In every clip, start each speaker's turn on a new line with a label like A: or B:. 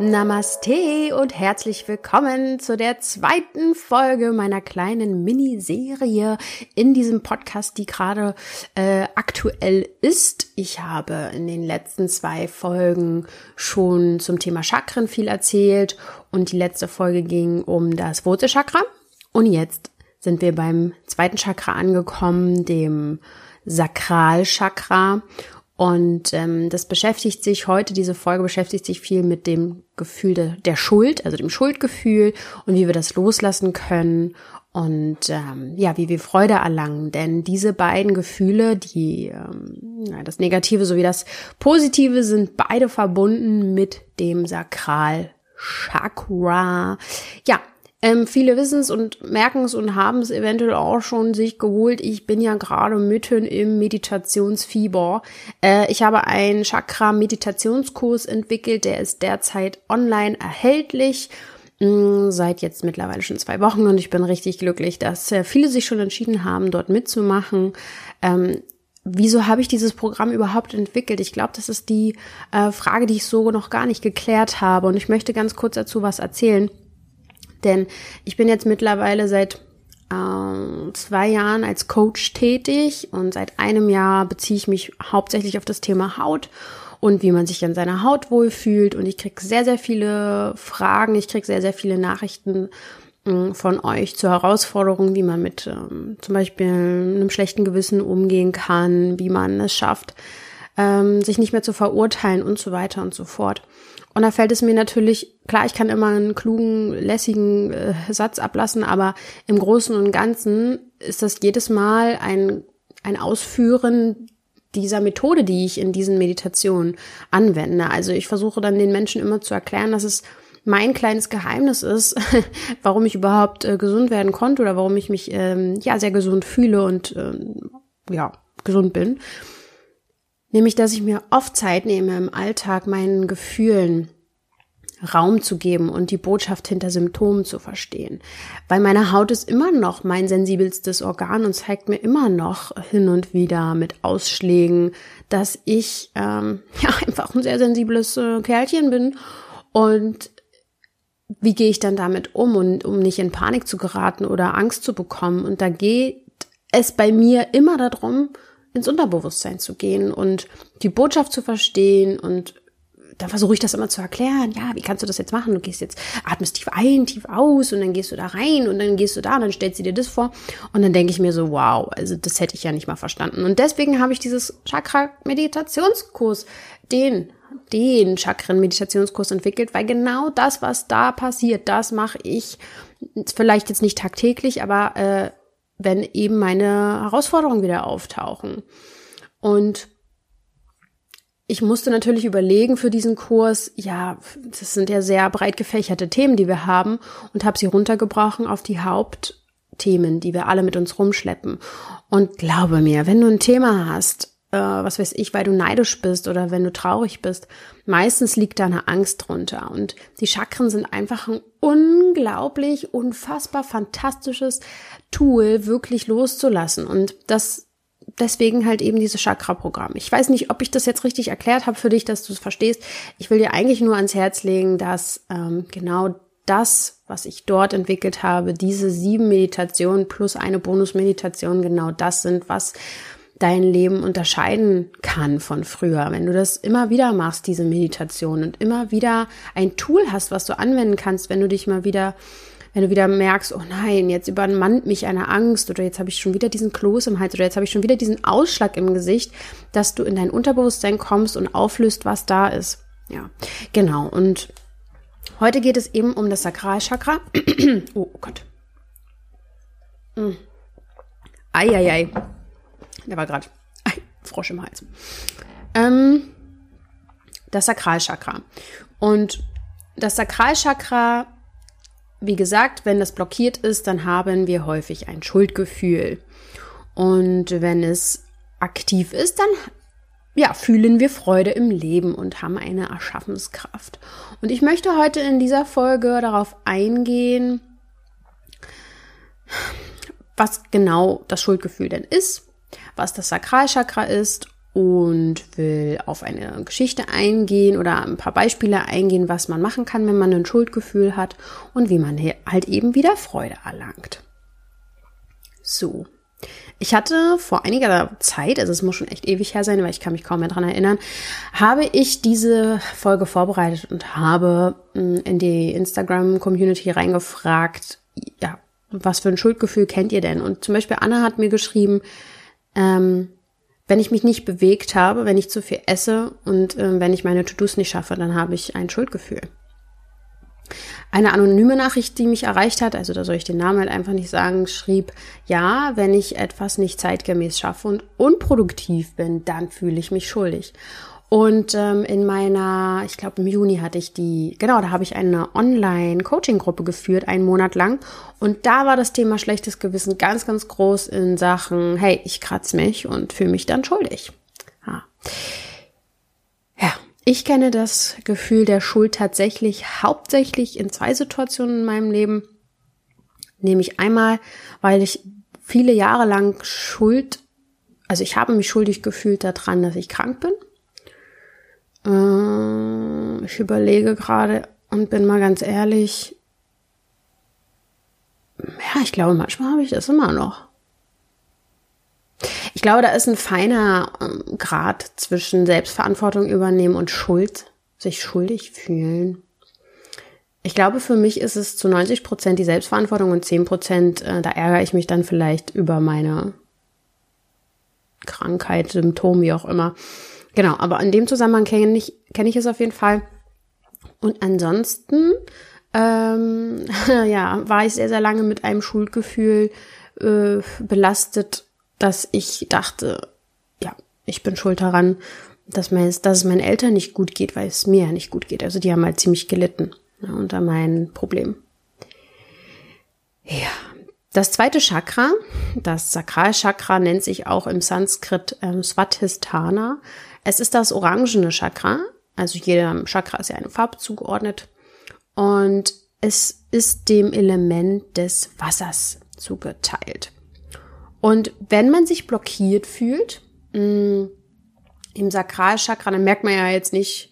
A: Namaste und herzlich willkommen zu der zweiten Folge meiner kleinen Miniserie in diesem Podcast, die gerade äh, aktuell ist. Ich habe in den letzten zwei Folgen schon zum Thema Chakren viel erzählt und die letzte Folge ging um das Wurzelchakra. Und jetzt sind wir beim zweiten Chakra angekommen, dem Sakralchakra. Und ähm, das beschäftigt sich heute, diese Folge beschäftigt sich viel mit dem Gefühl de, der Schuld, also dem Schuldgefühl und wie wir das loslassen können und ähm, ja, wie wir Freude erlangen. Denn diese beiden Gefühle, die ähm, das Negative sowie das Positive, sind beide verbunden mit dem Sakralchakra. Ja, ähm, viele wissen es und merken es und haben es eventuell auch schon sich geholt. Ich bin ja gerade mitten im Meditationsfieber. Äh, ich habe einen Chakra-Meditationskurs entwickelt, der ist derzeit online erhältlich mm, seit jetzt mittlerweile schon zwei Wochen und ich bin richtig glücklich, dass äh, viele sich schon entschieden haben, dort mitzumachen. Ähm, wieso habe ich dieses Programm überhaupt entwickelt? Ich glaube, das ist die äh, Frage, die ich so noch gar nicht geklärt habe und ich möchte ganz kurz dazu was erzählen. Denn ich bin jetzt mittlerweile seit äh, zwei Jahren als Coach tätig und seit einem Jahr beziehe ich mich hauptsächlich auf das Thema Haut und wie man sich an seiner Haut wohlfühlt. Und ich kriege sehr, sehr viele Fragen, ich kriege sehr, sehr viele Nachrichten äh, von euch zur Herausforderung, wie man mit ähm, zum Beispiel einem schlechten Gewissen umgehen kann, wie man es schafft, ähm, sich nicht mehr zu verurteilen und so weiter und so fort. Und da fällt es mir natürlich, klar, ich kann immer einen klugen, lässigen äh, Satz ablassen, aber im Großen und Ganzen ist das jedes Mal ein, ein Ausführen dieser Methode, die ich in diesen Meditationen anwende. Also ich versuche dann den Menschen immer zu erklären, dass es mein kleines Geheimnis ist, warum ich überhaupt äh, gesund werden konnte oder warum ich mich ähm, ja sehr gesund fühle und ähm, ja gesund bin. Nämlich, dass ich mir oft Zeit nehme, im Alltag meinen Gefühlen Raum zu geben und die Botschaft hinter Symptomen zu verstehen. Weil meine Haut ist immer noch mein sensibelstes Organ und zeigt mir immer noch hin und wieder mit Ausschlägen, dass ich ähm, ja einfach ein sehr sensibles äh, Kerlchen bin. Und wie gehe ich dann damit um und um nicht in Panik zu geraten oder Angst zu bekommen? Und da geht es bei mir immer darum, ins Unterbewusstsein zu gehen und die Botschaft zu verstehen und dann versuche ich das immer zu erklären. Ja, wie kannst du das jetzt machen? Du gehst jetzt, atmest tief ein, tief aus und dann gehst du da rein und dann gehst du da und dann stellst du dir das vor. Und dann denke ich mir so, wow, also das hätte ich ja nicht mal verstanden. Und deswegen habe ich dieses Chakra-Meditationskurs, den, den Chakren-Meditationskurs entwickelt, weil genau das, was da passiert, das mache ich vielleicht jetzt nicht tagtäglich, aber äh, wenn eben meine Herausforderungen wieder auftauchen. Und ich musste natürlich überlegen für diesen Kurs, ja, das sind ja sehr breit gefächerte Themen, die wir haben und habe sie runtergebrochen auf die Hauptthemen, die wir alle mit uns rumschleppen. Und glaube mir, wenn du ein Thema hast, äh, was weiß ich, weil du neidisch bist oder wenn du traurig bist, meistens liegt da eine Angst drunter. Und die Chakren sind einfach ein unglaublich, unfassbar fantastisches Tool, wirklich loszulassen. Und das deswegen halt eben dieses Chakra-Programm. Ich weiß nicht, ob ich das jetzt richtig erklärt habe für dich, dass du es verstehst. Ich will dir eigentlich nur ans Herz legen, dass ähm, genau das, was ich dort entwickelt habe, diese sieben Meditationen plus eine Bonusmeditation, genau das sind, was dein Leben unterscheiden kann von früher. Wenn du das immer wieder machst, diese Meditation und immer wieder ein Tool hast, was du anwenden kannst, wenn du dich mal wieder wenn du wieder merkst, oh nein, jetzt übermannt mich eine Angst oder jetzt habe ich schon wieder diesen Kloß im Hals oder jetzt habe ich schon wieder diesen Ausschlag im Gesicht, dass du in dein Unterbewusstsein kommst und auflöst, was da ist. Ja, genau. Und heute geht es eben um das Sakralchakra. oh, oh Gott. Mm. Eieiei. Der war gerade Frosch im Hals. Ähm, das Sakralchakra. Und das Sakralchakra wie gesagt, wenn das blockiert ist, dann haben wir häufig ein Schuldgefühl. Und wenn es aktiv ist, dann ja, fühlen wir Freude im Leben und haben eine Erschaffenskraft. Und ich möchte heute in dieser Folge darauf eingehen, was genau das Schuldgefühl denn ist, was das Sakralchakra ist und will auf eine Geschichte eingehen oder ein paar Beispiele eingehen, was man machen kann, wenn man ein Schuldgefühl hat und wie man halt eben wieder Freude erlangt. So. Ich hatte vor einiger Zeit, also es muss schon echt ewig her sein, weil ich kann mich kaum mehr dran erinnern, habe ich diese Folge vorbereitet und habe hm, in die Instagram-Community reingefragt, ja, was für ein Schuldgefühl kennt ihr denn? Und zum Beispiel Anna hat mir geschrieben, ähm, wenn ich mich nicht bewegt habe, wenn ich zu viel esse und äh, wenn ich meine To-Dos nicht schaffe, dann habe ich ein Schuldgefühl. Eine anonyme Nachricht, die mich erreicht hat, also da soll ich den Namen halt einfach nicht sagen, schrieb, ja, wenn ich etwas nicht zeitgemäß schaffe und unproduktiv bin, dann fühle ich mich schuldig. Und ähm, in meiner, ich glaube im Juni hatte ich die, genau, da habe ich eine Online-Coaching-Gruppe geführt, einen Monat lang. Und da war das Thema schlechtes Gewissen ganz, ganz groß in Sachen, hey, ich kratze mich und fühle mich dann schuldig. Ja. ja, ich kenne das Gefühl der Schuld tatsächlich hauptsächlich in zwei Situationen in meinem Leben. Nämlich einmal, weil ich viele Jahre lang Schuld, also ich habe mich schuldig gefühlt daran, dass ich krank bin äh, ich überlege gerade und bin mal ganz ehrlich. Ja, ich glaube, manchmal habe ich das immer noch. Ich glaube, da ist ein feiner ähm, Grad zwischen Selbstverantwortung übernehmen und Schuld, sich schuldig fühlen. Ich glaube, für mich ist es zu 90 Prozent die Selbstverantwortung und 10 Prozent, äh, da ärgere ich mich dann vielleicht über meine Krankheit, Symptome, wie auch immer. Genau, aber in dem Zusammenhang kenne ich, kenne ich es auf jeden Fall. Und ansonsten, ähm, ja, war ich sehr, sehr lange mit einem Schuldgefühl äh, belastet, dass ich dachte, ja, ich bin schuld daran, dass, mein, dass es meinen Eltern nicht gut geht, weil es mir ja nicht gut geht. Also die haben halt ziemlich gelitten ja, unter meinem Problem. Ja, das zweite Chakra, das Sakralchakra, nennt sich auch im Sanskrit ähm, Svatisthana. Es ist das orangene Chakra, also jeder Chakra ist ja einem Farbe zugeordnet und es ist dem Element des Wassers zugeteilt. Und wenn man sich blockiert fühlt, mh, mm, im Sakralchakra, dann merkt man ja jetzt nicht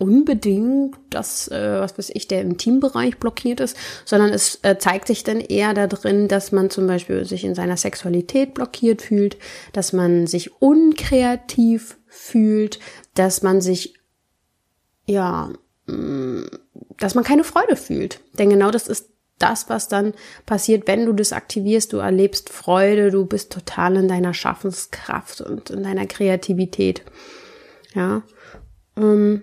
A: unbedingt dass, äh, was weiß ich, der Intimbereich blockiert ist, sondern es äh, zeigt sich dann eher da drin, dass man zum Beispiel sich in seiner Sexualität blockiert fühlt, dass man sich unkreativ fühlt, dass man sich, ja, mm, dass man keine Freude fühlt. Denn genau das ist das, was dann passiert, wenn du das aktivierst. Du erlebst Freude, du bist total in deiner Schaffenskraft und in deiner Kreativität. Ja. Ähm,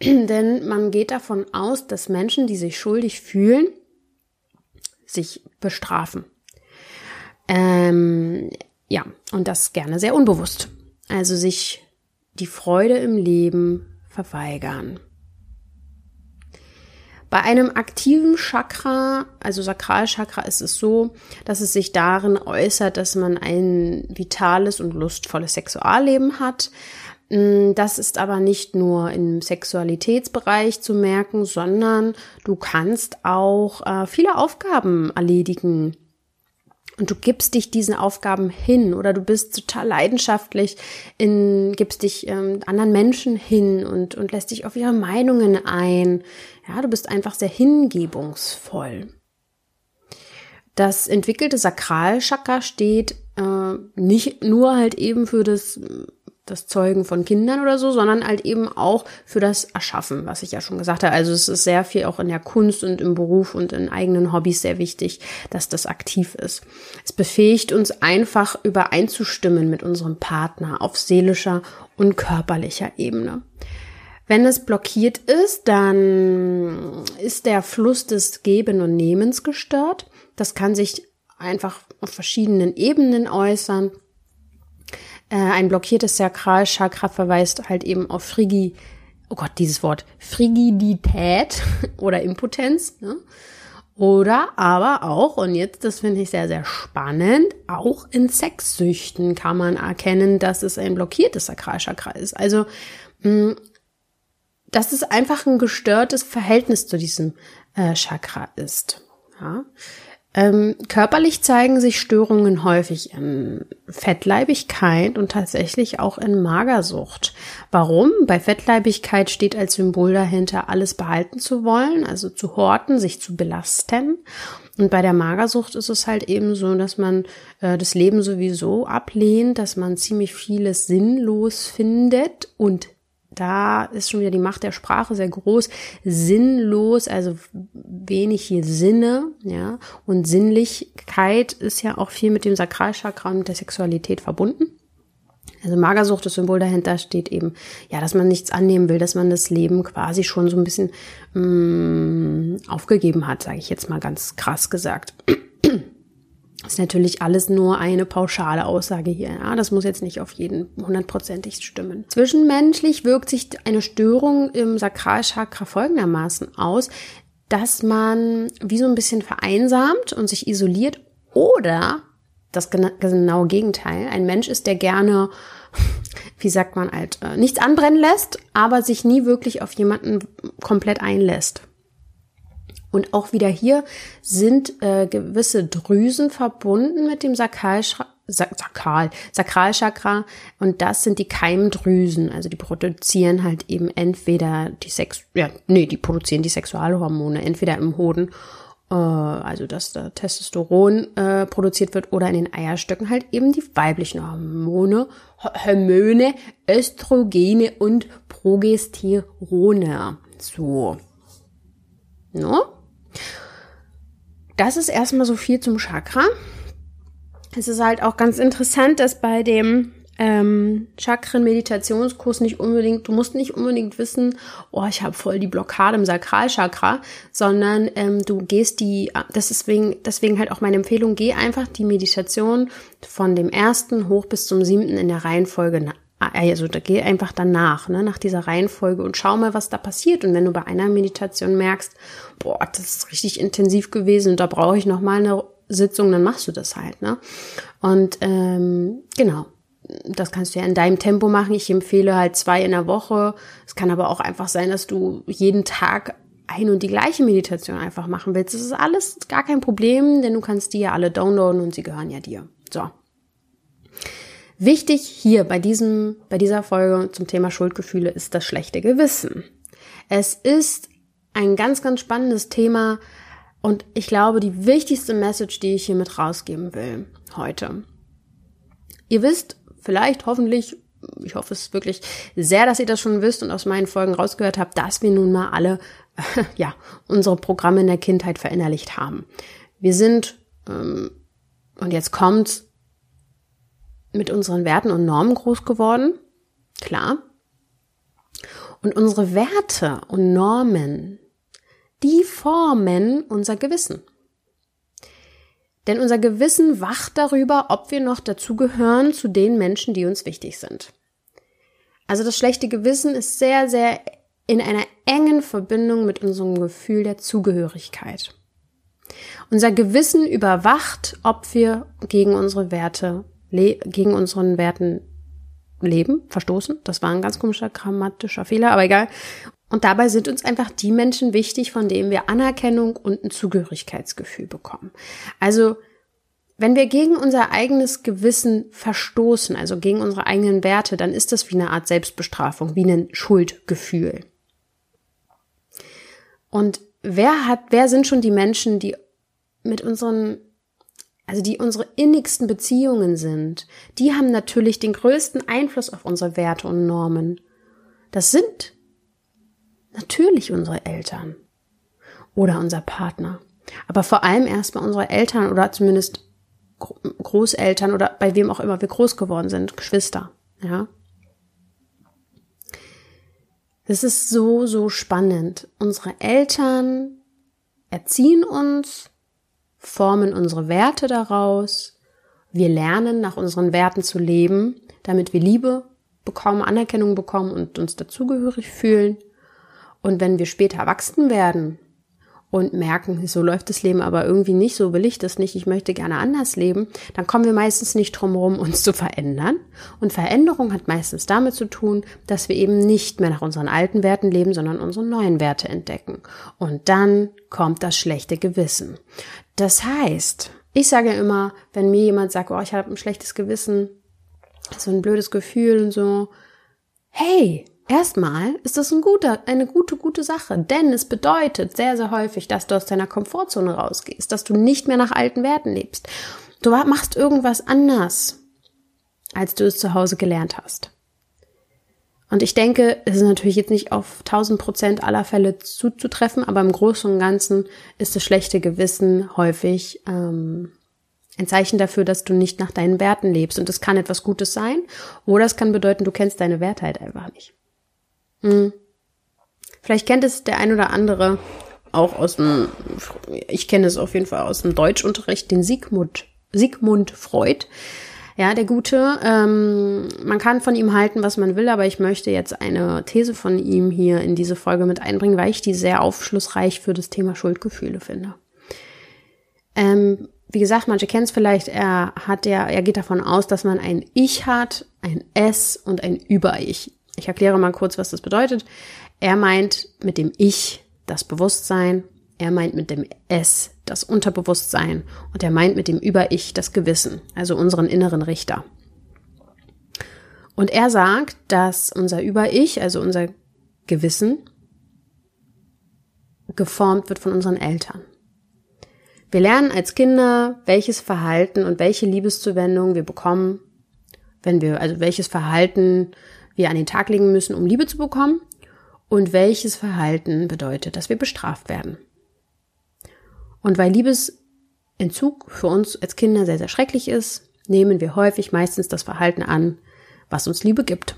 A: denn man geht davon aus, dass Menschen, die sich schuldig fühlen, sich bestrafen. Ähm, ja, und das gerne sehr unbewusst. Also sich die Freude im Leben verweigern. Bei einem aktiven Chakra, also Sakralchakra, ist es so, dass es sich darin äußert, dass man ein vitales und lustvolles Sexualleben hat. Mm, das ist aber nicht nur im Sexualitätsbereich zu merken, sondern du kannst auch äh, viele Aufgaben erledigen und du gibst dich diesen Aufgaben hin oder du bist total leidenschaftlich in, gibst dich ähm, anderen Menschen hin und, und lässt dich auf ihre Meinungen ein. Ja, du bist einfach sehr hingebungsvoll. Das entwickelte Sakralchakra steht äh, nicht nur halt eben für das das Zeugen von Kindern oder so, sondern halt eben auch für das Erschaffen, was ich ja schon gesagt habe. Also es ist sehr viel auch in der Kunst und im Beruf und in eigenen Hobbys sehr wichtig, dass das aktiv ist. Es befähigt uns einfach übereinzustimmen mit unserem Partner auf seelischer und körperlicher Ebene. Wenn es blockiert ist, dann ist der Fluss des Geben und Nehmens gestört. Das kann sich einfach auf verschiedenen Ebenen äußern. Äh, ein blockiertes Sakralchakra verweist halt eben auf Frigi, oh Gott, dieses Wort, Frigidität oder Impotenz. Ne? Oder aber auch, und jetzt, das finde ich sehr, sehr spannend, auch in Sexsüchten kann man erkennen, dass es ein blockiertes Sakralchakra ist. Also, mh, dass es einfach ein gestörtes Verhältnis zu diesem äh, Chakra ist. Ja. Ähm, körperlich zeigen sich Störungen häufig in Fettleibigkeit und tatsächlich auch in Magersucht. Warum? Bei Fettleibigkeit steht als Symbol dahinter, alles behalten zu wollen, also zu horten, sich zu belasten. Und bei der Magersucht ist es halt eben so, dass man äh, das Leben sowieso ablehnt, dass man ziemlich vieles sinnlos findet und da ist schon wieder die Macht der Sprache sehr groß, sinnlos, also wenig hier Sinne, ja, und Sinnlichkeit ist ja auch viel mit dem Sakralchakra und der Sexualität verbunden. Also Magersucht, das Symbol dahinter steht eben, ja, dass man nichts annehmen will, dass man das Leben quasi schon so ein bisschen mh, mm, aufgegeben hat, sage ich jetzt mal ganz krass gesagt. Ist natürlich alles nur eine pauschale Aussage hier. Ja? Das muss jetzt nicht auf jeden hundertprozentig stimmen. Zwischenmenschlich wirkt sich eine Störung im Sakralchakra folgendermaßen aus, dass man wie so ein bisschen vereinsamt und sich isoliert oder das genaue Gegenteil. Ein Mensch ist, der gerne, wie sagt man halt, äh, nichts anbrennen lässt, aber sich nie wirklich auf jemanden komplett einlässt. Und auch wieder hier sind äh, gewisse Drüsen verbunden mit dem Sakralchakra. Sakral, Sakralchakra und das sind die Keimdrüsen, also die produzieren halt eben entweder die Sex, ja, nee, die produzieren die Sexualhormone entweder im Hoden, äh, also dass da Testosteron äh, produziert wird oder in den Eierstöcken halt eben die weiblichen Hormone, Hormone, Östrogene und Progesterone. So. No? Das ist erstmal so viel zum Chakra. Es ist halt auch ganz interessant, dass bei dem ähm, Chakren-Meditationskurs nicht unbedingt, du musst nicht unbedingt wissen, oh, ich habe voll die Blockade im Sakralchakra, sondern ähm, du gehst die, das ist deswegen, deswegen halt auch meine Empfehlung, geh einfach die Meditation von dem ersten hoch bis zum siebten in der Reihenfolge also da geh einfach danach, ne, nach dieser Reihenfolge und schau mal, was da passiert. Und wenn du bei einer Meditation merkst, boah, das ist richtig intensiv gewesen und da brauche ich noch mal eine Sitzung, dann machst du das halt, ne? Und ähm, genau, das kannst du ja in deinem Tempo machen. Ich empfehle halt zwei in der Woche. Es kann aber auch einfach sein, dass du jeden Tag ein und die gleiche Meditation einfach machen willst. Das ist alles gar kein Problem, denn du kannst die ja alle downloaden und sie gehören ja dir. So. Wichtig hier bei diesem, bei dieser Folge zum Thema Schuldgefühle ist das schlechte Gewissen. Es ist ein ganz, ganz spannendes Thema und ich glaube, die wichtigste Message, die ich hier mit rausgeben will heute. Ihr wisst vielleicht, hoffentlich, ich hoffe es wirklich sehr, dass ihr das schon wisst und aus meinen Folgen rausgehört habt, dass wir nun mal alle, ja, unsere Programme in der Kindheit verinnerlicht haben. Wir sind, ähm, und jetzt kommt's, mit unseren Werten und Normen groß geworden, klar. Und unsere Werte und Normen, die formen unser Gewissen. Denn unser Gewissen wacht darüber, ob wir noch dazugehören zu den Menschen, die uns wichtig sind. Also das schlechte Gewissen ist sehr, sehr in einer engen Verbindung mit unserem Gefühl der Zugehörigkeit. Unser Gewissen überwacht, ob wir gegen unsere Werte gegen unseren Werten leben, verstoßen. Das war ein ganz komischer grammatischer Fehler, aber egal. Und dabei sind uns einfach die Menschen wichtig, von denen wir Anerkennung und ein Zugehörigkeitsgefühl bekommen. Also, wenn wir gegen unser eigenes Gewissen verstoßen, also gegen unsere eigenen Werte, dann ist das wie eine Art Selbstbestrafung, wie ein Schuldgefühl. Und wer hat, wer sind schon die Menschen, die mit unseren also die unsere innigsten Beziehungen sind, die haben natürlich den größten Einfluss auf unsere Werte und Normen. Das sind natürlich unsere Eltern oder unser Partner. Aber vor allem erstmal unsere Eltern oder zumindest Großeltern oder bei wem auch immer wir groß geworden sind, Geschwister, ja. Das ist so, so spannend. Unsere Eltern erziehen uns, formen unsere Werte daraus. Wir lernen, nach unseren Werten zu leben, damit wir Liebe bekommen, Anerkennung bekommen und uns dazugehörig fühlen. Und wenn wir später erwachsen werden und merken, so läuft das Leben aber irgendwie nicht, so will ich das nicht, ich möchte gerne anders leben, dann kommen wir meistens nicht drum herum, uns zu verändern. Und Veränderung hat meistens damit zu tun, dass wir eben nicht mehr nach unseren alten Werten leben, sondern unsere neuen Werte entdecken. Und dann kommt das schlechte Gewissen. Das heißt, ich sage immer, wenn mir jemand sagt, oh, ich habe ein schlechtes Gewissen, so ein blödes Gefühl und so, hey, Erstmal ist das ein guter, eine gute, gute Sache, denn es bedeutet sehr, sehr häufig, dass du aus deiner Komfortzone rausgehst, dass du nicht mehr nach alten Werten lebst. Du machst irgendwas anders, als du es zu Hause gelernt hast. Und ich denke, es ist natürlich jetzt nicht auf 1000 Prozent aller Fälle zuzutreffen, aber im Großen und Ganzen ist das schlechte Gewissen häufig ähm, ein Zeichen dafür, dass du nicht nach deinen Werten lebst. Und das kann etwas Gutes sein, oder es kann bedeuten, du kennst deine Werte halt einfach nicht. Hm. Vielleicht kennt es der ein oder andere auch aus dem, ich kenne es auf jeden Fall aus dem Deutschunterricht, den Sigmund, Sigmund Freud. Ja, der Gute. Ähm, man kann von ihm halten, was man will, aber ich möchte jetzt eine These von ihm hier in diese Folge mit einbringen, weil ich die sehr aufschlussreich für das Thema Schuldgefühle finde. Ähm, wie gesagt, manche kennen es vielleicht, er hat ja, er geht davon aus, dass man ein Ich hat, ein Es und ein Über-Ich. Ich erkläre mal kurz, was das bedeutet. Er meint mit dem Ich das Bewusstsein, er meint mit dem Es das Unterbewusstsein und er meint mit dem Über-Ich das Gewissen, also unseren inneren Richter. Und er sagt, dass unser Über-Ich, also unser Gewissen, geformt wird von unseren Eltern. Wir lernen als Kinder, welches Verhalten und welche Liebeszuwendung wir bekommen, wenn wir, also welches Verhalten wir an den Tag legen müssen, um Liebe zu bekommen und welches Verhalten bedeutet, dass wir bestraft werden. Und weil Liebesentzug für uns als Kinder sehr, sehr schrecklich ist, nehmen wir häufig meistens das Verhalten an, was uns Liebe gibt.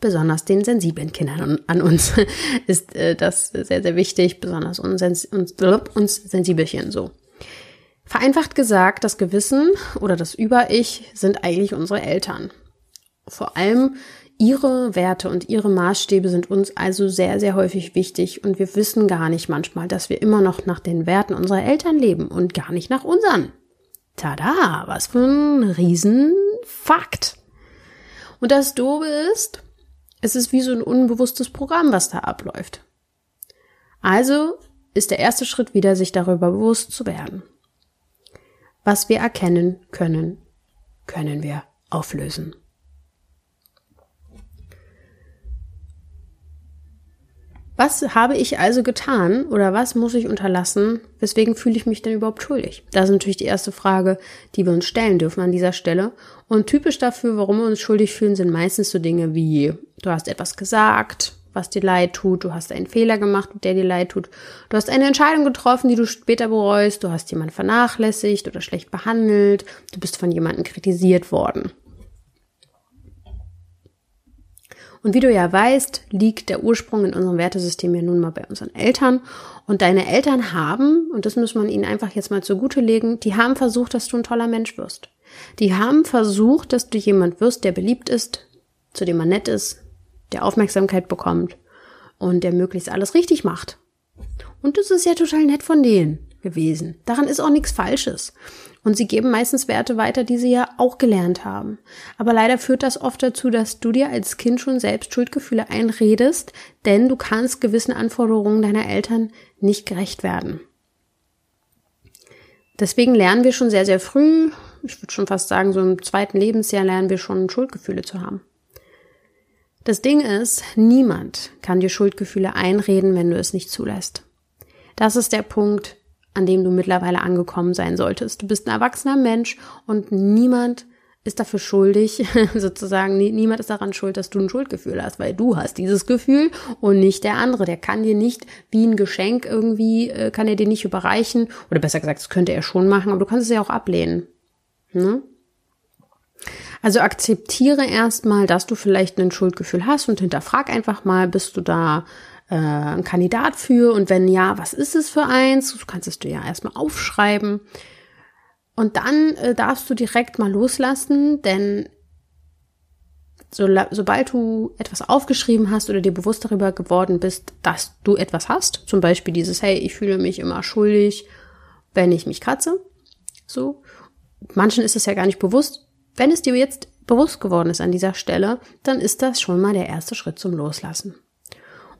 A: Besonders den sensiblen Kindern an uns ist äh, das sehr, sehr wichtig, besonders uns, uns, uns Sensibelchen so. Vereinfacht gesagt, das Gewissen oder das Über-Ich sind eigentlich unsere Eltern. Vor allem ihre Werte und ihre Maßstäbe sind uns also sehr, sehr häufig wichtig und wir wissen gar nicht manchmal, dass wir immer noch nach den Werten unserer Eltern leben und gar nicht nach unseren. Tada, was für ein Riesenfakt. Und das Dobe ist, es ist wie so ein unbewusstes Programm, was da abläuft. Also ist der erste Schritt wieder, sich darüber bewusst zu werden. Was wir erkennen können, können wir auflösen. Was habe ich also getan oder was muss ich unterlassen? Weswegen fühle ich mich denn überhaupt schuldig? Das ist natürlich die erste Frage, die wir uns stellen dürfen an dieser Stelle. Und typisch dafür, warum wir uns schuldig fühlen, sind meistens so Dinge wie, du hast etwas gesagt, was dir leid tut, du hast einen Fehler gemacht, der dir leid tut, du hast eine Entscheidung getroffen, die du später bereust, du hast jemanden vernachlässigt oder schlecht behandelt, du bist von jemandem kritisiert worden. Und wie du ja weißt, liegt der Ursprung in unserem Wertesystem ja nun mal bei unseren Eltern. Und deine Eltern haben, und das muss man ihnen einfach jetzt mal zugute legen, die haben versucht, dass du ein toller Mensch wirst. Die haben versucht, dass du jemand wirst, der beliebt ist, zu dem man nett ist, der Aufmerksamkeit bekommt und der möglichst alles richtig macht. Und das ist ja total nett von denen gewesen. Daran ist auch nichts Falsches. Und sie geben meistens Werte weiter, die sie ja auch gelernt haben. Aber leider führt das oft dazu, dass du dir als Kind schon selbst Schuldgefühle einredest, denn du kannst gewissen Anforderungen deiner Eltern nicht gerecht werden. Deswegen lernen wir schon sehr, sehr früh, ich würde schon fast sagen, so im zweiten Lebensjahr lernen wir schon Schuldgefühle zu haben. Das Ding ist, niemand kann dir Schuldgefühle einreden, wenn du es nicht zulässt. Das ist der Punkt, an dem du mittlerweile angekommen sein solltest. Du bist ein erwachsener Mensch und niemand ist dafür schuldig, sozusagen, niemand ist daran schuld, dass du ein Schuldgefühl hast, weil du hast dieses Gefühl und nicht der andere. Der kann dir nicht wie ein Geschenk irgendwie, äh, kann er dir nicht überreichen, oder besser gesagt, das könnte er schon machen, aber du kannst es ja auch ablehnen. Ne? Also akzeptiere erstmal, dass du vielleicht ein Schuldgefühl hast und hinterfrag einfach mal, bist du da äh, ein Kandidat für? Und wenn ja, was ist es für eins? Du kannst es dir ja erstmal aufschreiben. Und dann äh, darfst du direkt mal loslassen, denn so, sobald du etwas aufgeschrieben hast oder dir bewusst darüber geworden bist, dass du etwas hast, zum Beispiel dieses, hey, ich fühle mich immer schuldig, wenn ich mich kratze, so. Manchen ist es ja gar nicht bewusst. Wenn es dir jetzt bewusst geworden ist an dieser Stelle, dann ist das schon mal der erste Schritt zum Loslassen.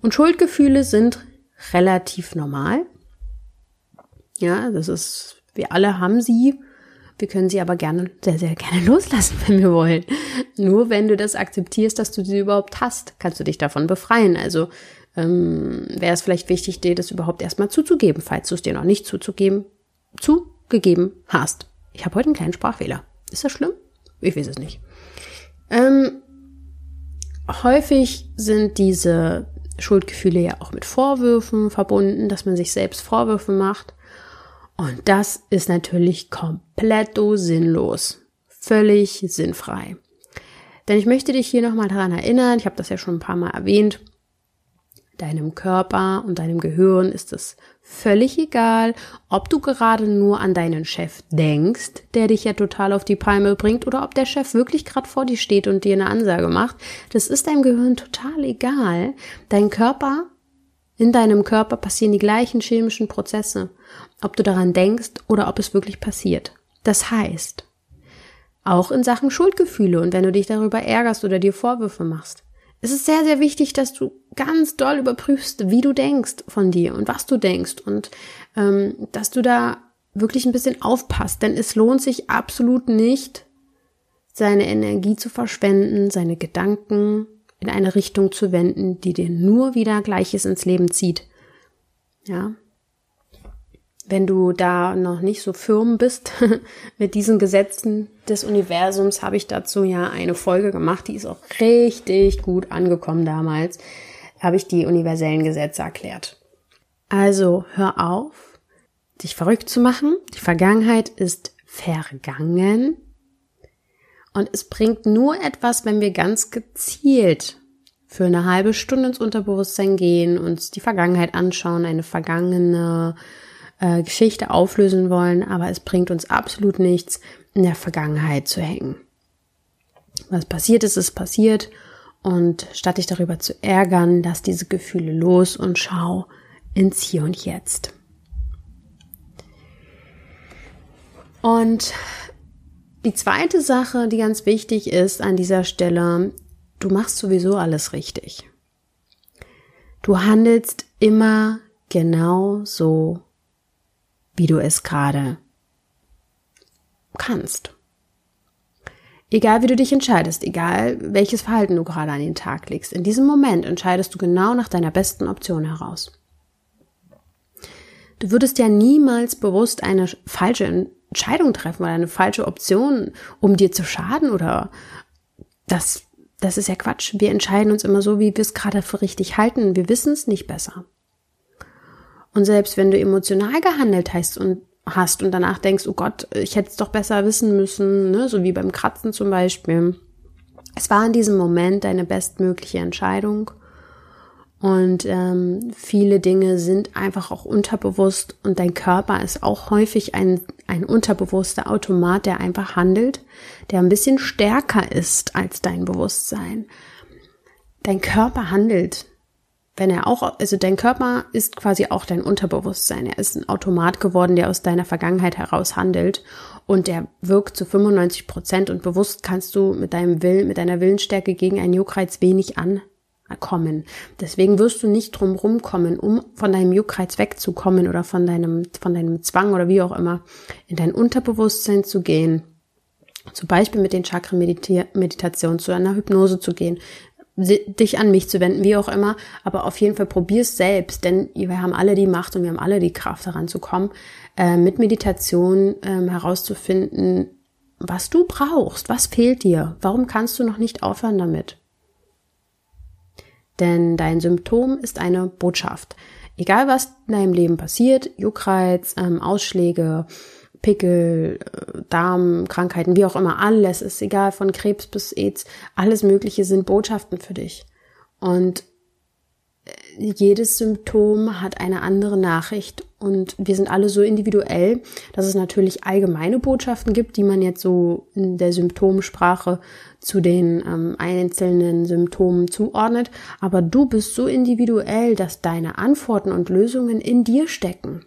A: Und Schuldgefühle sind relativ normal. Ja, das ist, wir alle haben sie. Wir können sie aber gerne, sehr, sehr gerne loslassen, wenn wir wollen. Nur wenn du das akzeptierst, dass du sie überhaupt hast, kannst du dich davon befreien. Also ähm, wäre es vielleicht wichtig, dir das überhaupt erstmal zuzugeben, falls du es dir noch nicht zuzugeben, zugegeben hast. Ich habe heute einen kleinen Sprachfehler. Ist das schlimm? Ich weiß es nicht. Ähm, häufig sind diese Schuldgefühle ja auch mit Vorwürfen verbunden, dass man sich selbst Vorwürfe macht. Und das ist natürlich komplett sinnlos. Völlig sinnfrei. Denn ich möchte dich hier nochmal daran erinnern, ich habe das ja schon ein paar Mal erwähnt, deinem Körper und deinem Gehirn ist es völlig egal, ob du gerade nur an deinen Chef denkst, der dich ja total auf die Palme bringt, oder ob der Chef wirklich gerade vor dir steht und dir eine Ansage macht. Das ist deinem Gehirn total egal. Dein Körper, in deinem Körper passieren die gleichen chemischen Prozesse, ob du daran denkst oder ob es wirklich passiert. Das heißt, auch in Sachen Schuldgefühle und wenn du dich darüber ärgerst oder dir Vorwürfe machst, es ist sehr, sehr wichtig, dass du ganz doll überprüfst, wie du denkst von dir und was du denkst und ähm, dass du da wirklich ein bisschen aufpasst, denn es lohnt sich absolut nicht, seine Energie zu verschwenden, seine Gedanken in eine Richtung zu wenden, die dir nur wieder Gleiches ins Leben zieht. Ja, wenn du da noch nicht so firm bist mit diesen Gesetzen des Universums, habe ich dazu ja eine Folge gemacht, die ist auch richtig gut angekommen damals. Habe ich die universellen Gesetze erklärt. Also hör auf, dich verrückt zu machen. Die Vergangenheit ist vergangen. Und es bringt nur etwas, wenn wir ganz gezielt für eine halbe Stunde ins Unterbewusstsein gehen, uns die Vergangenheit anschauen, eine vergangene äh, Geschichte auflösen wollen, aber es bringt uns absolut nichts, in der Vergangenheit zu hängen. Was passiert ist, ist passiert und statt dich darüber zu ärgern, lass diese Gefühle los und schau ins Hier und Jetzt. Und die zweite Sache, die ganz wichtig ist an dieser Stelle, du machst sowieso alles richtig. Du handelst immer genau so, wie du es gerade kannst. Egal wie du dich entscheidest, egal welches Verhalten du gerade an den Tag legst, in diesem Moment entscheidest du genau nach deiner besten Option heraus. Du würdest ja niemals bewusst eine falsche Entscheidung treffen oder eine falsche Option, um dir zu schaden oder das, das ist ja Quatsch. Wir entscheiden uns immer so, wie wir es gerade für richtig halten. Wir wissen es nicht besser. Und selbst wenn du emotional gehandelt hast und hast und danach denkst, oh Gott, ich hätte es doch besser wissen müssen, ne? so wie beim Kratzen zum Beispiel. Es war in diesem Moment deine bestmögliche Entscheidung. Und ähm, viele Dinge sind einfach auch unterbewusst und dein Körper ist auch häufig ein, ein unterbewusster Automat, der einfach handelt, der ein bisschen stärker ist als dein Bewusstsein. Dein Körper handelt wenn er auch, also dein Körper ist quasi auch dein Unterbewusstsein. Er ist ein Automat geworden, der aus deiner Vergangenheit heraus handelt und der wirkt zu 95 Prozent und bewusst kannst du mit deinem Willen, mit deiner Willensstärke gegen einen Juckreiz wenig ankommen. Deswegen wirst du nicht drum rumkommen, um von deinem Juckreiz wegzukommen oder von deinem, von deinem Zwang oder wie auch immer, in dein Unterbewusstsein zu gehen. Zum Beispiel mit den Chakren-Meditationen zu einer Hypnose zu gehen, dich an mich zu wenden, wie auch immer. Aber auf jeden Fall probier's selbst, denn wir haben alle die Macht und wir haben alle die Kraft daran zu kommen, äh, mit Meditation äh, herauszufinden, was du brauchst, was fehlt dir, warum kannst du noch nicht aufhören damit? Denn dein Symptom ist eine Botschaft. Egal was in deinem Leben passiert, Juckreiz, ähm, Ausschläge, Pickel, äh, Darmkrankheiten, wie auch immer, alles ist egal, von Krebs bis AIDS, alles Mögliche sind Botschaften für dich. Und äh, jedes Symptom hat eine andere Nachricht und wir sind alle so individuell, dass es natürlich allgemeine Botschaften gibt, die man jetzt so in der Symptomsprache zu den ähm, einzelnen Symptomen zuordnet. Aber du bist so individuell, dass deine Antworten und Lösungen in dir stecken.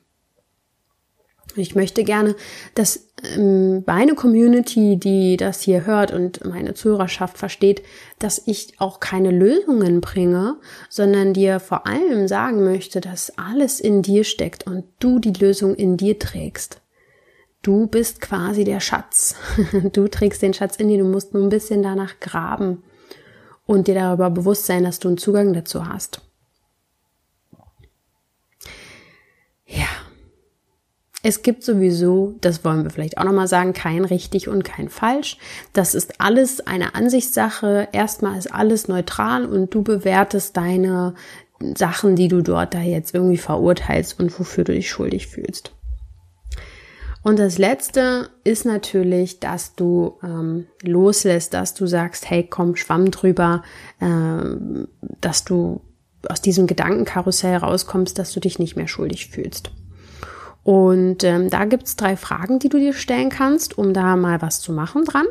A: Ich möchte gerne, dass ähm, meine Community, die das hier hört und meine Zuhörerschaft versteht, dass ich auch keine Lösungen bringe, sondern dir vor allem sagen möchte, dass alles in dir steckt und du die Lösung in dir trägst. Du bist quasi der Schatz. Du trägst den Schatz in dir, du musst nur ein bisschen danach graben und dir darüber bewusst sein, dass du einen Zugang dazu hast. Ja. Es gibt sowieso, das wollen wir vielleicht auch nochmal sagen, kein richtig und kein falsch. Das ist alles eine Ansichtssache. Erstmal ist alles neutral und du bewertest deine Sachen, die du dort da jetzt irgendwie verurteilst und wofür du dich schuldig fühlst. Und das Letzte ist natürlich, dass du ähm, loslässt, dass du sagst, hey, komm, schwamm drüber, ähm, dass du aus diesem Gedankenkarussell rauskommst, dass du dich nicht mehr schuldig fühlst. Und ähm, da gibt's drei Fragen, die du dir stellen kannst, um da mal was zu machen dran.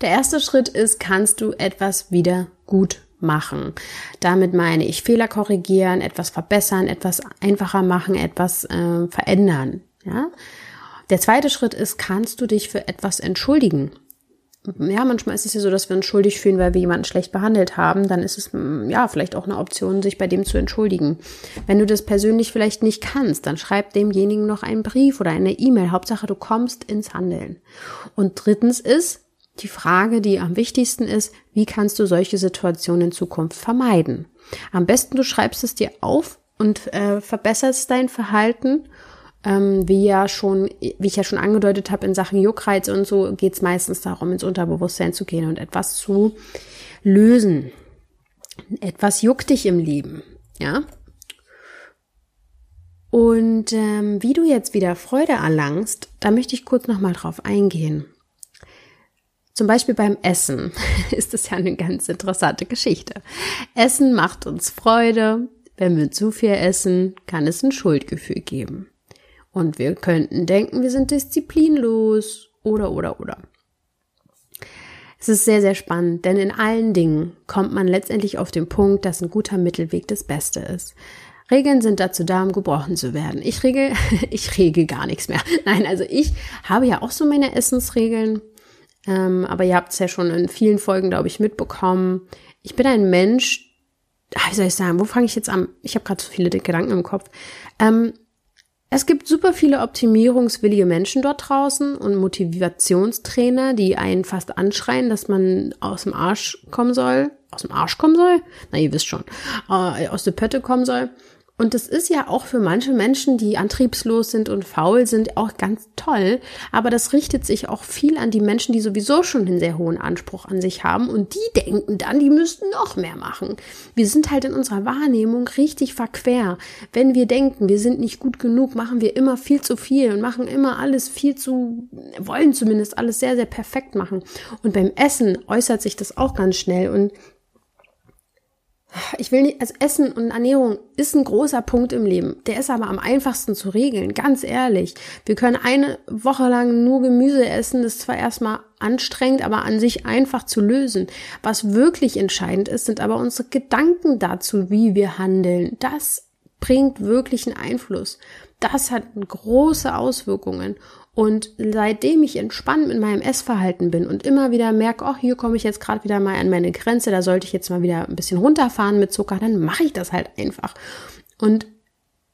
A: Der erste Schritt ist, kannst du etwas wieder gut machen. Damit meine ich Fehler korrigieren, etwas verbessern, etwas einfacher machen, etwas äh, verändern. Ja? Der zweite Schritt ist, kannst du dich für etwas entschuldigen? Ja, manchmal ist es ja so, dass wir uns schuldig fühlen, weil wir jemanden schlecht behandelt haben. Dann ist es mm, ja vielleicht auch eine Option, sich bei dem zu entschuldigen. Wenn du das persönlich vielleicht nicht kannst, dann schreib demjenigen noch einen Brief oder eine E-Mail. Hauptsache, du kommst ins Handeln. Und drittens ist die Frage, die am wichtigsten ist, wie kannst du solche Situationen in Zukunft vermeiden? Am besten du schreibst es dir auf und äh, verbesserst dein Verhalten ähm, wie ja schon, wie ich ja schon angedeutet habe, in Sachen Juckreiz und so geht es meistens darum, ins Unterbewusstsein zu gehen und etwas zu lösen. Etwas juckt dich im Leben, ja. Und ähm, wie du jetzt wieder Freude erlangst, da möchte ich kurz nochmal drauf eingehen. Zum Beispiel beim Essen ist das ja eine ganz interessante Geschichte. Essen macht uns Freude. Wenn wir zu viel essen, kann es ein Schuldgefühl geben. Und wir könnten denken, wir sind disziplinlos oder oder oder. Es ist sehr, sehr spannend, denn in allen Dingen kommt man letztendlich auf den Punkt, dass ein guter Mittelweg das Beste ist. Regeln sind dazu da, um gebrochen zu werden. Ich regel, ich regel gar nichts mehr. Nein, also ich habe ja auch so meine Essensregeln. Ähm, aber ihr habt es ja schon in vielen Folgen, glaube ich, mitbekommen. Ich bin ein Mensch, wie soll ich sagen, wo fange ich jetzt an? Ich habe gerade so viele Gedanken im Kopf. Ähm, es gibt super viele optimierungswillige Menschen dort draußen und Motivationstrainer, die einen fast anschreien, dass man aus dem Arsch kommen soll. Aus dem Arsch kommen soll? Na, ihr wisst schon. Äh, aus der Pötte kommen soll. Und das ist ja auch für manche Menschen, die antriebslos sind und faul sind, auch ganz toll. Aber das richtet sich auch viel an die Menschen, die sowieso schon einen sehr hohen Anspruch an sich haben. Und die denken dann, die müssten noch mehr machen. Wir sind halt in unserer Wahrnehmung richtig verquer. Wenn wir denken, wir sind nicht gut genug, machen wir immer viel zu viel und machen immer alles viel zu, wollen zumindest alles sehr, sehr perfekt machen. Und beim Essen äußert sich das auch ganz schnell. Und ich will nicht, also Essen und Ernährung ist ein großer Punkt im Leben. Der ist aber am einfachsten zu regeln, ganz ehrlich. Wir können eine Woche lang nur Gemüse essen, das ist zwar erstmal anstrengend, aber an sich einfach zu lösen. Was wirklich entscheidend ist, sind aber unsere Gedanken dazu, wie wir handeln. Das bringt wirklich einen Einfluss. Das hat große Auswirkungen. Und seitdem ich entspannt mit meinem Essverhalten bin und immer wieder merke, oh, hier komme ich jetzt gerade wieder mal an meine Grenze, da sollte ich jetzt mal wieder ein bisschen runterfahren mit Zucker, dann mache ich das halt einfach. Und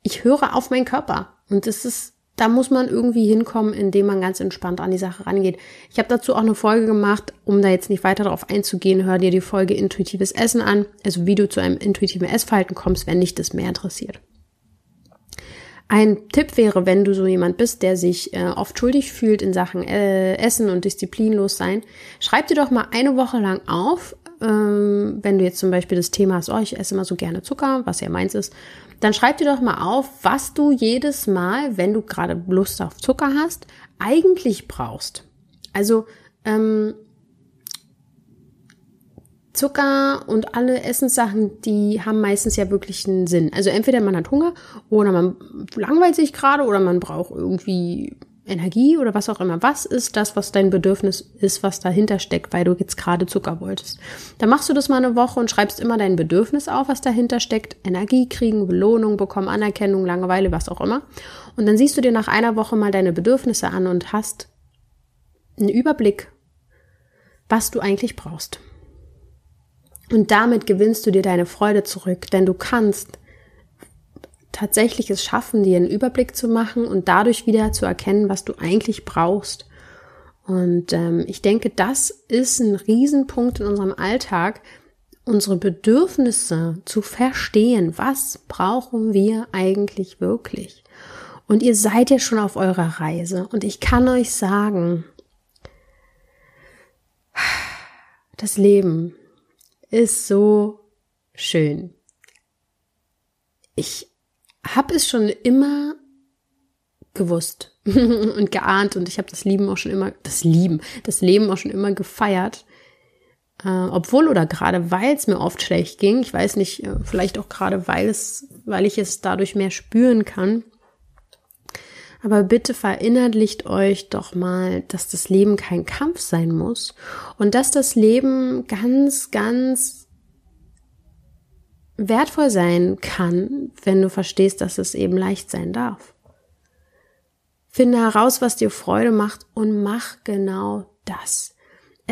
A: ich höre auf meinen Körper. Und das ist, da muss man irgendwie hinkommen, indem man ganz entspannt an die Sache rangeht. Ich habe dazu auch eine Folge gemacht, um da jetzt nicht weiter darauf einzugehen, hör dir die Folge Intuitives Essen an, also wie du zu einem intuitiven Essverhalten kommst, wenn dich das mehr interessiert. Ein Tipp wäre, wenn du so jemand bist, der sich äh, oft schuldig fühlt in Sachen äh, Essen und disziplinlos sein, schreib dir doch mal eine Woche lang auf, ähm, wenn du jetzt zum Beispiel das Thema hast, oh, ich esse immer so gerne Zucker, was ja meins ist, dann schreib dir doch mal auf, was du jedes Mal, wenn du gerade Lust auf Zucker hast, eigentlich brauchst. Also ähm, Zucker und alle Essenssachen, die haben meistens ja wirklich einen Sinn. Also entweder man hat Hunger oder man langweilt sich gerade oder man braucht irgendwie Energie oder was auch immer. Was ist das, was dein Bedürfnis ist, was dahinter steckt, weil du jetzt gerade Zucker wolltest? Dann machst du das mal eine Woche und schreibst immer dein Bedürfnis auf, was dahinter steckt. Energie kriegen, Belohnung bekommen, Anerkennung, Langeweile, was auch immer. Und dann siehst du dir nach einer Woche mal deine Bedürfnisse an und hast einen Überblick, was du eigentlich brauchst. Und damit gewinnst du dir deine Freude zurück, denn du kannst tatsächlich es schaffen, dir einen Überblick zu machen und dadurch wieder zu erkennen, was du eigentlich brauchst. Und ähm, ich denke, das ist ein Riesenpunkt in unserem Alltag, unsere Bedürfnisse zu verstehen. Was brauchen wir eigentlich wirklich? Und ihr seid ja schon auf eurer Reise. Und ich kann euch sagen, das Leben ist so schön. Ich habe es schon immer gewusst und geahnt und ich habe das Lieben auch schon immer, das Lieben, das Leben auch schon immer gefeiert. Äh, obwohl oder gerade weil es mir oft schlecht ging, ich weiß nicht, äh, vielleicht auch gerade weil es, weil ich es dadurch mehr spüren kann. Aber bitte verinnerlicht euch doch mal, dass das Leben kein Kampf sein muss und dass das Leben ganz, ganz wertvoll sein kann, wenn du verstehst, dass es eben leicht sein darf. Finde heraus, was dir Freude macht und mach genau das.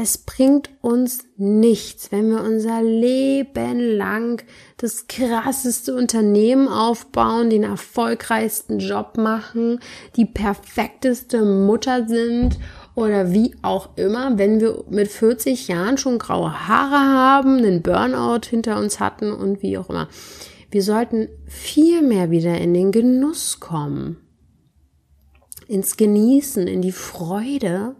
A: Es bringt uns nichts, wenn wir unser Leben lang das krasseste Unternehmen aufbauen, den erfolgreichsten Job machen, die perfekteste Mutter sind oder wie auch immer, wenn wir mit 40 Jahren schon graue Haare haben, einen Burnout hinter uns hatten und wie auch immer. Wir sollten viel mehr wieder in den Genuss kommen, ins Genießen, in die Freude.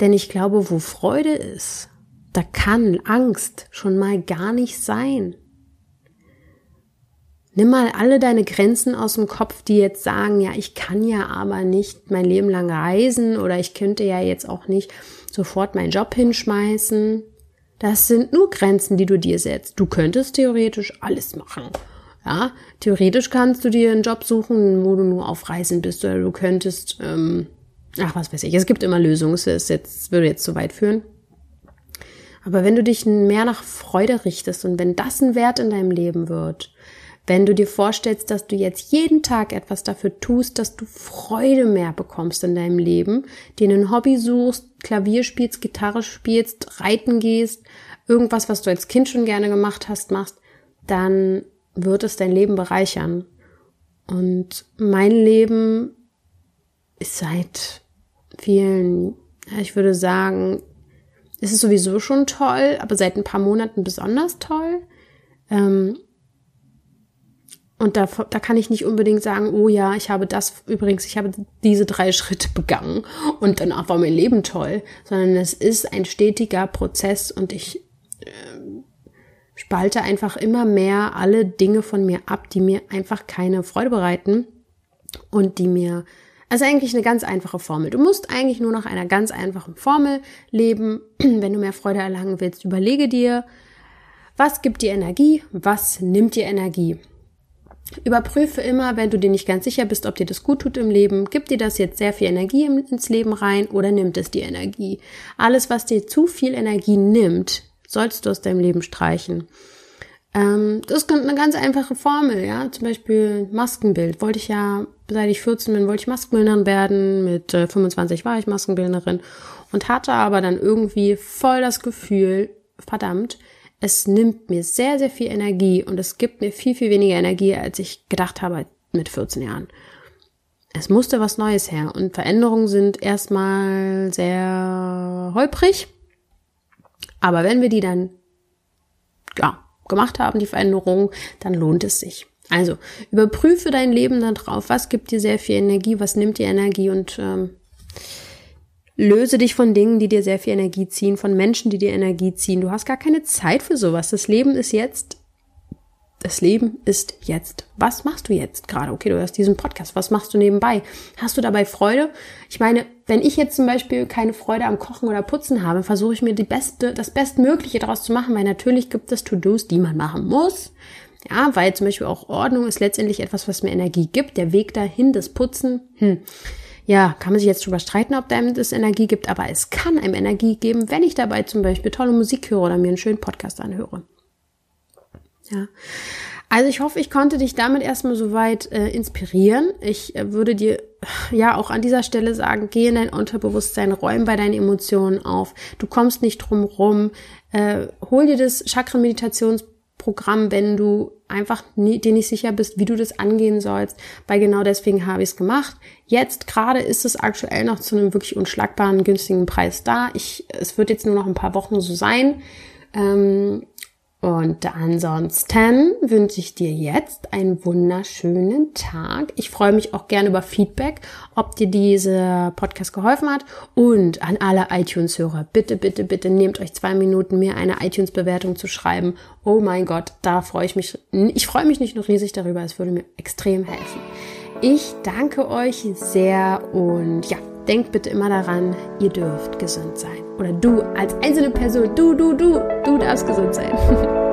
A: Denn ich glaube, wo Freude ist, da kann Angst schon mal gar nicht sein. Nimm mal alle deine Grenzen aus dem Kopf, die jetzt sagen, ja, ich kann ja aber nicht mein Leben lang reisen oder ich könnte ja jetzt auch nicht sofort meinen Job hinschmeißen. Das sind nur Grenzen, die du dir setzt. Du könntest theoretisch alles machen. Ja, theoretisch kannst du dir einen Job suchen, wo du nur auf Reisen bist oder du könntest, ähm, ach, was weiß ich. Es gibt immer Lösungen. Es ist jetzt, würde jetzt zu weit führen. Aber wenn du dich mehr nach Freude richtest und wenn das ein Wert in deinem Leben wird, wenn du dir vorstellst, dass du jetzt jeden Tag etwas dafür tust, dass du Freude mehr bekommst in deinem Leben, dir ein Hobby suchst, Klavier spielst, Gitarre spielst, reiten gehst, irgendwas, was du als Kind schon gerne gemacht hast, machst, dann wird es dein Leben bereichern. Und mein Leben ist seit vielen, ich würde sagen, es ist sowieso schon toll, aber seit ein paar Monaten besonders toll. Ähm, und da, da kann ich nicht unbedingt sagen, oh ja, ich habe das, übrigens, ich habe diese drei Schritte begangen und danach war mein Leben toll, sondern es ist ein stetiger Prozess und ich äh, spalte einfach immer mehr alle Dinge von mir ab, die mir einfach keine Freude bereiten und die mir, also eigentlich eine ganz einfache Formel. Du musst eigentlich nur nach einer ganz einfachen Formel leben, wenn du mehr Freude erlangen willst. Überlege dir, was gibt dir Energie, was nimmt dir Energie. Überprüfe immer, wenn du dir nicht ganz sicher bist, ob dir das gut tut im Leben, gibt dir das jetzt sehr viel Energie ins Leben rein oder nimmt es die Energie? Alles, was dir zu viel Energie nimmt, sollst du aus deinem Leben streichen. Ähm, das ist eine ganz einfache Formel, ja. Zum Beispiel Maskenbild. Wollte ich ja, seit ich 14 bin, wollte ich Maskenbildnerin werden. Mit äh, 25 war ich Maskenbildnerin und hatte aber dann irgendwie voll das Gefühl, verdammt, es nimmt mir sehr, sehr viel Energie und es gibt mir viel, viel weniger Energie, als ich gedacht habe mit 14 Jahren. Es musste was Neues her und Veränderungen sind erstmal sehr holprig. Aber wenn wir die dann, ja, gemacht haben, die Veränderung, dann lohnt es sich. Also überprüfe dein Leben dann drauf, was gibt dir sehr viel Energie, was nimmt dir Energie und ähm, Löse dich von Dingen, die dir sehr viel Energie ziehen, von Menschen, die dir Energie ziehen. Du hast gar keine Zeit für sowas. Das Leben ist jetzt das Leben ist jetzt. Was machst du jetzt gerade? Okay, du hörst diesen Podcast. Was machst du nebenbei? Hast du dabei Freude? Ich meine, wenn ich jetzt zum Beispiel keine Freude am Kochen oder Putzen habe, versuche ich mir die beste, das Bestmögliche daraus zu machen, weil natürlich gibt es To-Dos, die man machen muss. Ja, weil zum Beispiel auch Ordnung ist letztendlich etwas, was mir Energie gibt. Der Weg dahin, das Putzen, hm, ja, kann man sich jetzt drüber streiten, ob einem das Energie gibt, aber es kann einem Energie geben, wenn ich dabei zum Beispiel tolle Musik höre oder mir einen schönen Podcast anhöre. Ja. Also ich hoffe, ich konnte dich damit erstmal soweit äh, inspirieren. Ich äh, würde dir ja auch an dieser Stelle sagen, geh in dein Unterbewusstsein, räum bei deinen Emotionen auf. Du kommst nicht drum rum. Äh, hol dir das Chakra-Meditationsprogramm, wenn du einfach nie, dir nicht sicher bist, wie du das angehen sollst, weil genau deswegen habe ich es gemacht. Jetzt gerade ist es aktuell noch zu einem wirklich unschlagbaren, günstigen Preis da. Ich, es wird jetzt nur noch ein paar Wochen so sein. Ähm, und ansonsten wünsche ich dir jetzt einen wunderschönen Tag. Ich freue mich auch gerne über Feedback, ob dir dieser Podcast geholfen hat. Und an alle iTunes-Hörer, bitte, bitte, bitte nehmt euch zwei Minuten, mir eine iTunes-Bewertung zu schreiben. Oh mein Gott, da freue ich mich. Ich freue mich nicht nur riesig darüber, es würde mir extrem helfen. Ich danke euch sehr und ja, denkt bitte immer daran, ihr dürft gesund sein. Oder du als einzelne Person, du, du, du, du darfst gesund sein.